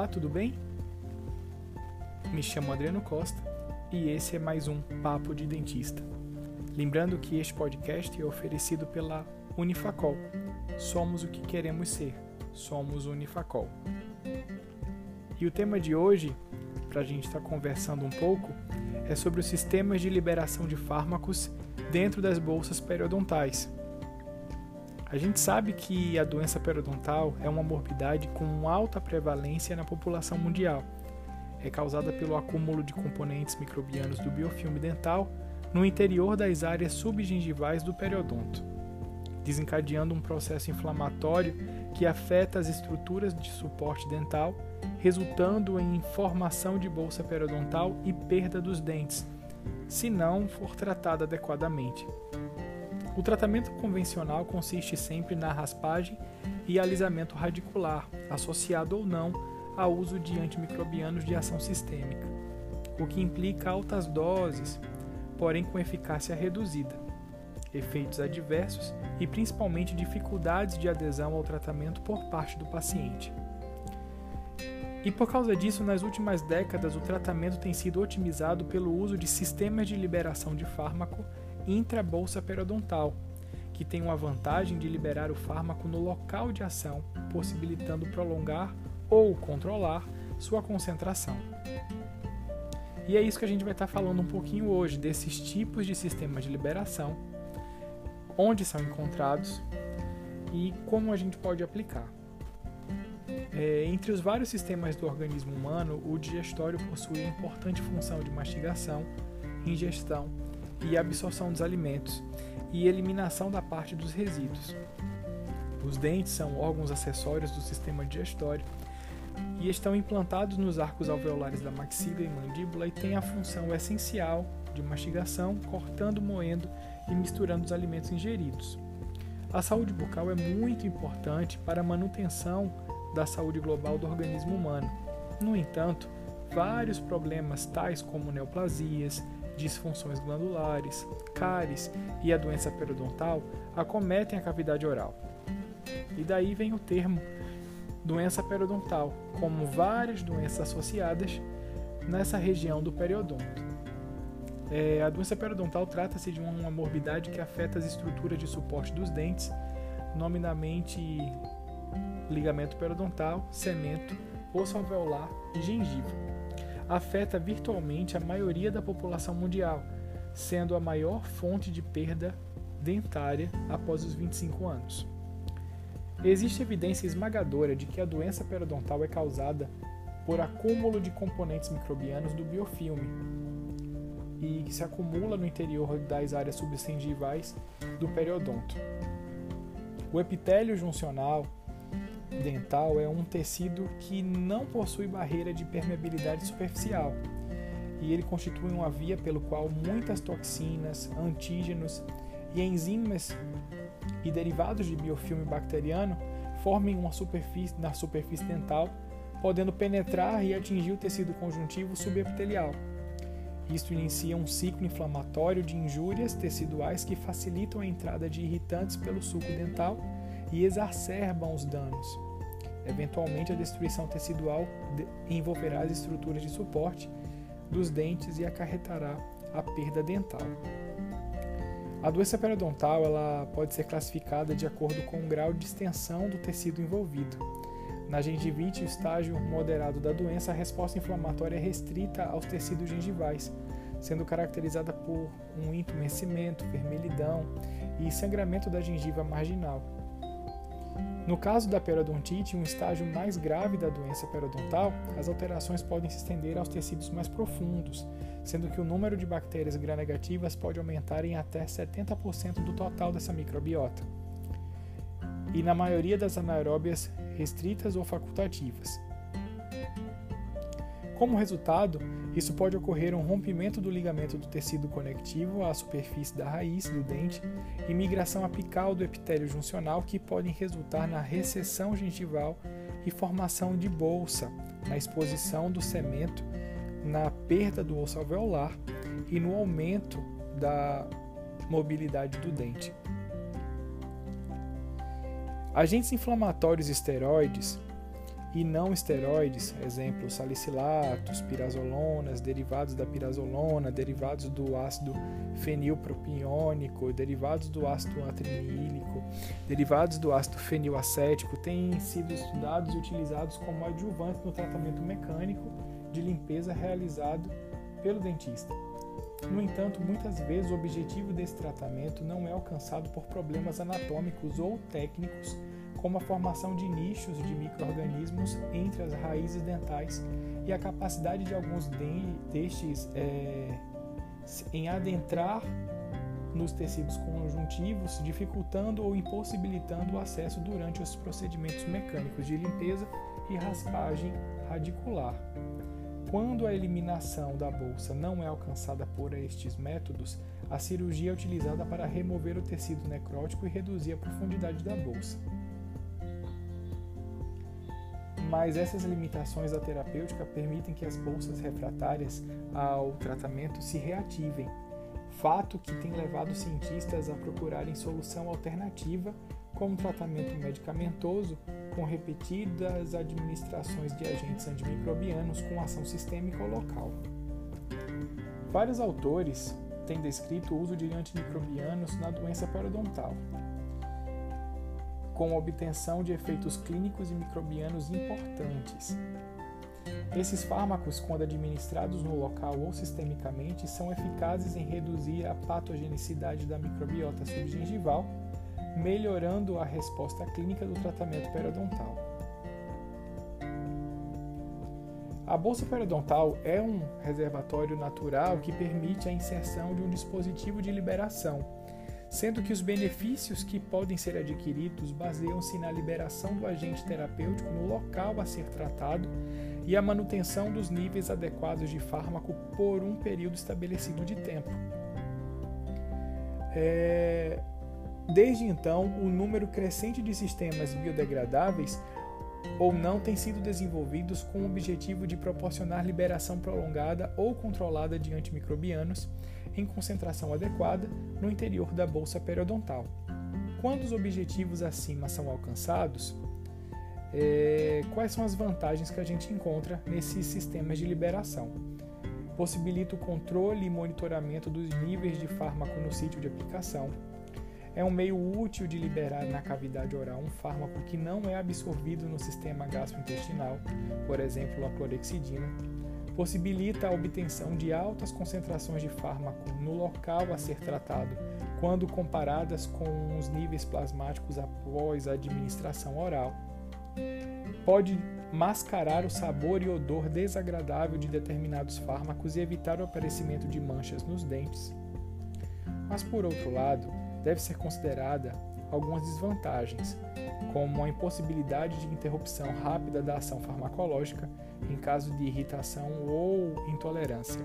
Olá, tudo bem? Me chamo Adriano Costa e esse é mais um Papo de Dentista. Lembrando que este podcast é oferecido pela Unifacol. Somos o que queremos ser, somos Unifacol. E o tema de hoje, para a gente estar tá conversando um pouco, é sobre os sistemas de liberação de fármacos dentro das bolsas periodontais. A gente sabe que a doença periodontal é uma morbidade com alta prevalência na população mundial. É causada pelo acúmulo de componentes microbianos do biofilme dental no interior das áreas subgengivais do periodonto, desencadeando um processo inflamatório que afeta as estruturas de suporte dental, resultando em formação de bolsa periodontal e perda dos dentes, se não for tratada adequadamente. O tratamento convencional consiste sempre na raspagem e alisamento radicular, associado ou não ao uso de antimicrobianos de ação sistêmica, o que implica altas doses, porém com eficácia reduzida, efeitos adversos e principalmente dificuldades de adesão ao tratamento por parte do paciente. E por causa disso, nas últimas décadas, o tratamento tem sido otimizado pelo uso de sistemas de liberação de fármaco intrabolsa periodontal, que tem uma vantagem de liberar o fármaco no local de ação, possibilitando prolongar ou controlar sua concentração. E é isso que a gente vai estar falando um pouquinho hoje, desses tipos de sistemas de liberação, onde são encontrados e como a gente pode aplicar. É, entre os vários sistemas do organismo humano, o digestório possui importante função de mastigação, ingestão e absorção dos alimentos e eliminação da parte dos resíduos. Os dentes são órgãos acessórios do sistema digestório e estão implantados nos arcos alveolares da maxila e mandíbula e têm a função essencial de mastigação, cortando, moendo e misturando os alimentos ingeridos. A saúde bucal é muito importante para a manutenção da saúde global do organismo humano. No entanto, vários problemas tais como neoplasias, disfunções glandulares, cáries e a doença periodontal acometem a cavidade oral. E daí vem o termo doença periodontal, como várias doenças associadas nessa região do periodonto. É, a doença periodontal trata-se de uma morbidade que afeta as estruturas de suporte dos dentes, nominalmente ligamento periodontal, cemento, osso alveolar e gengiva afeta virtualmente a maioria da população mundial, sendo a maior fonte de perda dentária após os 25 anos. Existe evidência esmagadora de que a doença periodontal é causada por acúmulo de componentes microbianos do biofilme e que se acumula no interior das áreas subgengivais do periodonto. O epitélio juncional dental é um tecido que não possui barreira de permeabilidade superficial e ele constitui uma via pelo qual muitas toxinas, antígenos e enzimas e derivados de biofilme bacteriano formem uma superfície na superfície dental, podendo penetrar e atingir o tecido conjuntivo subepitelial. Isto inicia um ciclo inflamatório de injúrias teciduais que facilitam a entrada de irritantes pelo suco dental e exacerbam os danos. Eventualmente, a destruição tecidual envolverá as estruturas de suporte dos dentes e acarretará a perda dental. A doença periodontal ela pode ser classificada de acordo com o grau de extensão do tecido envolvido. Na gengivite, o estágio moderado da doença, a resposta inflamatória é restrita aos tecidos gengivais, sendo caracterizada por um entumecimento, vermelhidão e sangramento da gengiva marginal. No caso da periodontite, um estágio mais grave da doença periodontal, as alterações podem se estender aos tecidos mais profundos, sendo que o número de bactérias gram-negativas pode aumentar em até 70% do total dessa microbiota. E na maioria das anaeróbias restritas ou facultativas. Como resultado, isso pode ocorrer um rompimento do ligamento do tecido conectivo à superfície da raiz do dente e migração apical do epitélio juncional que podem resultar na recessão gengival e formação de bolsa, na exposição do cemento, na perda do osso alveolar e no aumento da mobilidade do dente. Agentes inflamatórios esteroides e não esteroides, exemplo, salicilatos, pirazolonas, derivados da pirazolona, derivados do ácido fenilpropiônico, derivados do ácido atrinílico, derivados do ácido fenilacético, têm sido estudados e utilizados como adjuvantes no tratamento mecânico de limpeza realizado pelo dentista. No entanto, muitas vezes o objetivo desse tratamento não é alcançado por problemas anatômicos ou técnicos como a formação de nichos de micro-organismos entre as raízes dentais e a capacidade de alguns destes é, em adentrar nos tecidos conjuntivos, dificultando ou impossibilitando o acesso durante os procedimentos mecânicos de limpeza e raspagem radicular. Quando a eliminação da bolsa não é alcançada por estes métodos, a cirurgia é utilizada para remover o tecido necrótico e reduzir a profundidade da bolsa. Mas essas limitações da terapêutica permitem que as bolsas refratárias ao tratamento se reativem, fato que tem levado cientistas a procurarem solução alternativa como tratamento medicamentoso com repetidas administrações de agentes antimicrobianos com ação sistêmica ou local. Vários autores têm descrito o uso de antimicrobianos na doença periodontal, com obtenção de efeitos clínicos e microbianos importantes. Esses fármacos, quando administrados no local ou sistemicamente, são eficazes em reduzir a patogenicidade da microbiota subgengival, melhorando a resposta clínica do tratamento periodontal. A bolsa periodontal é um reservatório natural que permite a inserção de um dispositivo de liberação sendo que os benefícios que podem ser adquiridos baseiam-se na liberação do agente terapêutico no local a ser tratado e a manutenção dos níveis adequados de fármaco por um período estabelecido de tempo. É... Desde então, o número crescente de sistemas biodegradáveis ou não tem sido desenvolvidos com o objetivo de proporcionar liberação prolongada ou controlada de antimicrobianos em concentração adequada no interior da bolsa periodontal. Quando os objetivos acima são alcançados, é, quais são as vantagens que a gente encontra nesses sistemas de liberação? Possibilita o controle e monitoramento dos níveis de fármaco no sítio de aplicação. É um meio útil de liberar na cavidade oral um fármaco que não é absorvido no sistema gastrointestinal, por exemplo, a clorexidina possibilita a obtenção de altas concentrações de fármaco no local a ser tratado, quando comparadas com os níveis plasmáticos após a administração oral. Pode mascarar o sabor e odor desagradável de determinados fármacos e evitar o aparecimento de manchas nos dentes. Mas, por outro lado, deve ser considerada algumas desvantagens, como a impossibilidade de interrupção rápida da ação farmacológica em caso de irritação ou intolerância.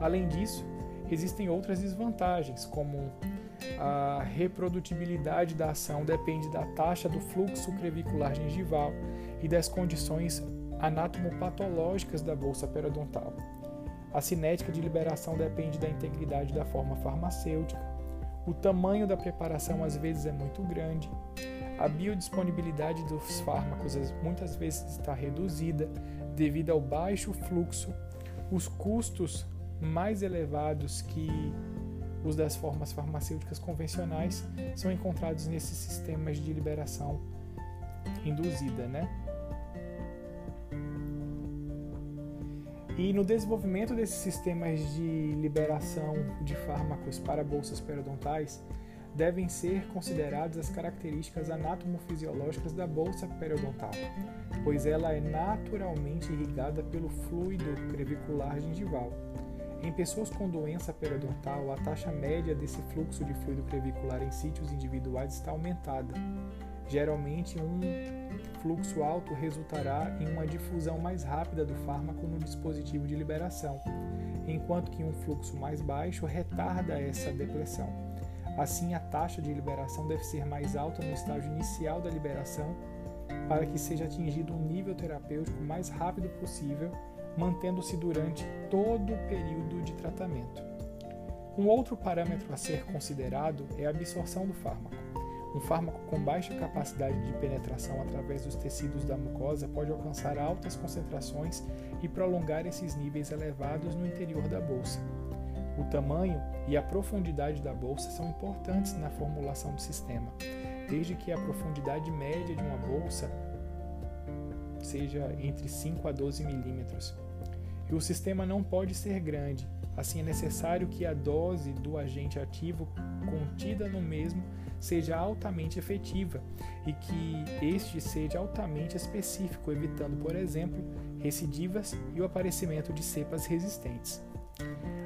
Além disso, existem outras desvantagens, como a reprodutibilidade da ação depende da taxa do fluxo crevicular gengival e das condições anatomopatológicas da bolsa periodontal. A cinética de liberação depende da integridade da forma farmacêutica. O tamanho da preparação às vezes é muito grande. A biodisponibilidade dos fármacos muitas vezes está reduzida devido ao baixo fluxo, os custos mais elevados que os das formas farmacêuticas convencionais são encontrados nesses sistemas de liberação induzida, né? E no desenvolvimento desses sistemas de liberação de fármacos para bolsas periodontais, devem ser consideradas as características anatomofisiológicas da bolsa periodontal, pois ela é naturalmente irrigada pelo fluido crevicular gengival. Em pessoas com doença periodontal, a taxa média desse fluxo de fluido crevicular em sítios individuais está aumentada. Geralmente, um fluxo alto resultará em uma difusão mais rápida do fármaco no dispositivo de liberação, enquanto que um fluxo mais baixo retarda essa depressão. Assim, a taxa de liberação deve ser mais alta no estágio inicial da liberação para que seja atingido um nível terapêutico mais rápido possível, mantendo-se durante todo o período de tratamento. Um outro parâmetro a ser considerado é a absorção do fármaco. Um fármaco com baixa capacidade de penetração através dos tecidos da mucosa pode alcançar altas concentrações e prolongar esses níveis elevados no interior da bolsa. O tamanho e a profundidade da bolsa são importantes na formulação do sistema, desde que a profundidade média de uma bolsa seja entre 5 a 12 milímetros. E o sistema não pode ser grande, assim é necessário que a dose do agente ativo contida no mesmo seja altamente efetiva e que este seja altamente específico, evitando, por exemplo, recidivas e o aparecimento de cepas resistentes.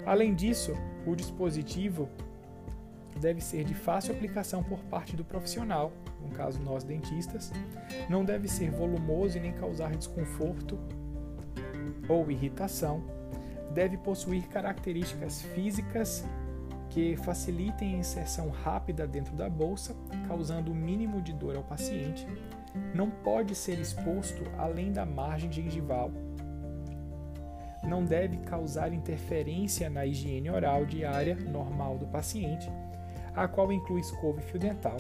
Além disso, o dispositivo deve ser de fácil aplicação por parte do profissional, no caso nós dentistas, não deve ser volumoso e nem causar desconforto ou irritação, deve possuir características físicas que facilitem a inserção rápida dentro da bolsa, causando o mínimo de dor ao paciente. Não pode ser exposto além da margem gengival. Não deve causar interferência na higiene oral diária normal do paciente, a qual inclui escova e fio dental.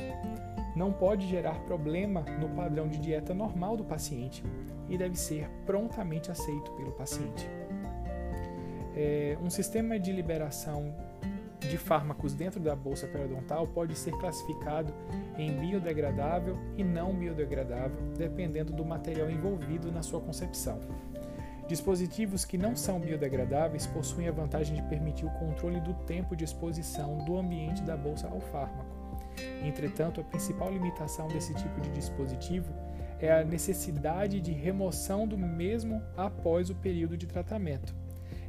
Não pode gerar problema no padrão de dieta normal do paciente e deve ser prontamente aceito pelo paciente. É, um sistema de liberação de fármacos dentro da bolsa periodontal pode ser classificado em biodegradável e não biodegradável, dependendo do material envolvido na sua concepção. Dispositivos que não são biodegradáveis possuem a vantagem de permitir o controle do tempo de exposição do ambiente da bolsa ao fármaco. Entretanto, a principal limitação desse tipo de dispositivo é a necessidade de remoção do mesmo após o período de tratamento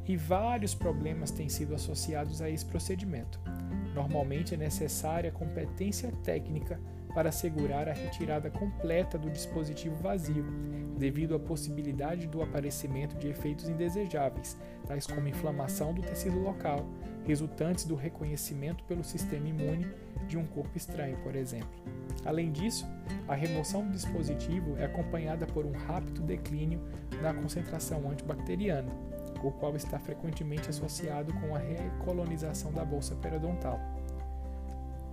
e vários problemas têm sido associados a esse procedimento. Normalmente é necessária competência técnica para assegurar a retirada completa do dispositivo vazio, devido à possibilidade do aparecimento de efeitos indesejáveis, tais como inflamação do tecido local, resultantes do reconhecimento pelo sistema imune de um corpo estranho, por exemplo. Além disso, a remoção do dispositivo é acompanhada por um rápido declínio na concentração antibacteriana, o qual está frequentemente associado com a recolonização da bolsa periodontal.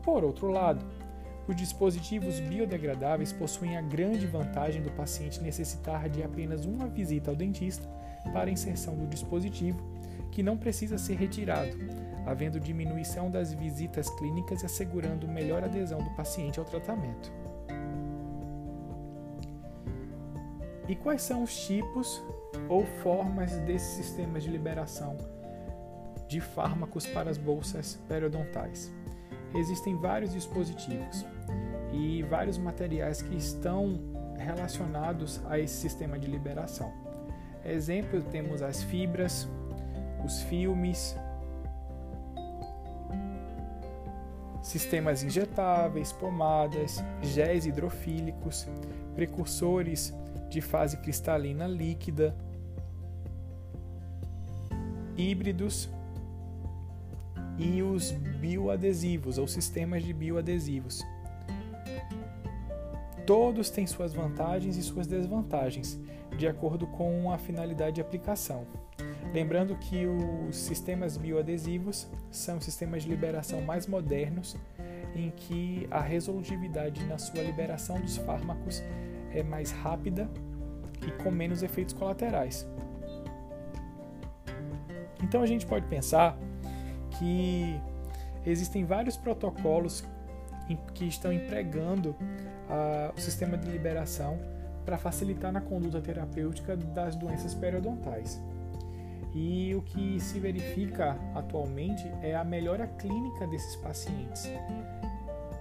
Por outro lado, os dispositivos biodegradáveis possuem a grande vantagem do paciente necessitar de apenas uma visita ao dentista para inserção do dispositivo, que não precisa ser retirado, havendo diminuição das visitas clínicas e assegurando melhor adesão do paciente ao tratamento. E quais são os tipos ou formas desses sistemas de liberação de fármacos para as bolsas periodontais. Existem vários dispositivos e vários materiais que estão relacionados a esse sistema de liberação. Exemplo, temos as fibras, os filmes, sistemas injetáveis, pomadas, géis hidrofílicos, precursores de fase cristalina líquida, híbridos e os bioadesivos ou sistemas de bioadesivos. Todos têm suas vantagens e suas desvantagens, de acordo com a finalidade de aplicação. Lembrando que os sistemas bioadesivos são sistemas de liberação mais modernos, em que a resolutividade na sua liberação dos fármacos é mais rápida e com menos efeitos colaterais. Então a gente pode pensar que existem vários protocolos que estão empregando uh, o sistema de liberação para facilitar na conduta terapêutica das doenças periodontais. E o que se verifica atualmente é a melhora clínica desses pacientes,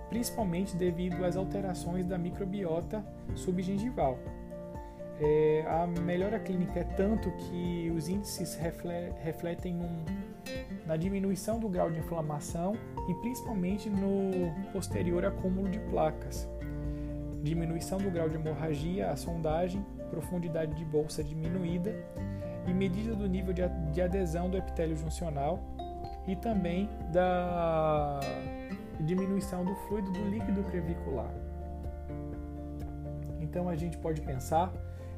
principalmente devido às alterações da microbiota subgengival. É, a melhora clínica é tanto que os índices refletem num, na diminuição do grau de inflamação e principalmente no posterior acúmulo de placas. Diminuição do grau de hemorragia, a sondagem, profundidade de bolsa diminuída e medida do nível de adesão do epitélio juncional e também da diminuição do fluido do líquido crevicular. Então a gente pode pensar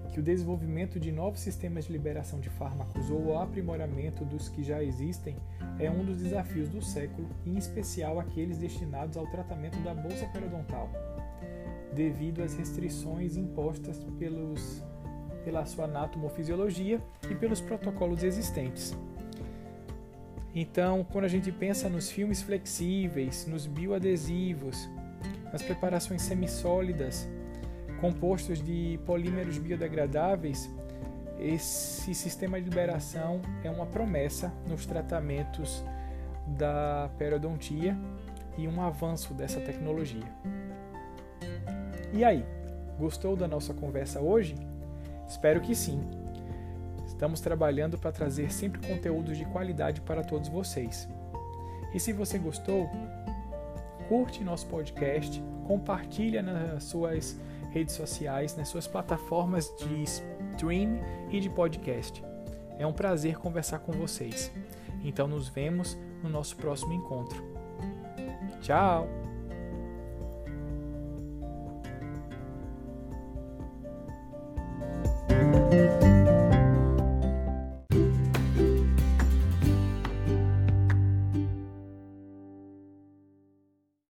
que o desenvolvimento de novos sistemas de liberação de fármacos ou o aprimoramento dos que já existem é um dos desafios do século, em especial aqueles destinados ao tratamento da bolsa periodontal, devido às restrições impostas pelos, pela sua anatomofisiologia e pelos protocolos existentes. Então, quando a gente pensa nos filmes flexíveis, nos bioadesivos, nas preparações semissólidas, compostos de polímeros biodegradáveis, esse sistema de liberação é uma promessa nos tratamentos da periodontia e um avanço dessa tecnologia. E aí, gostou da nossa conversa hoje? Espero que sim. Estamos trabalhando para trazer sempre conteúdos de qualidade para todos vocês. E se você gostou, curte nosso podcast, compartilha nas suas redes sociais, nas suas plataformas de stream e de podcast. É um prazer conversar com vocês. Então nos vemos no nosso próximo encontro. Tchau!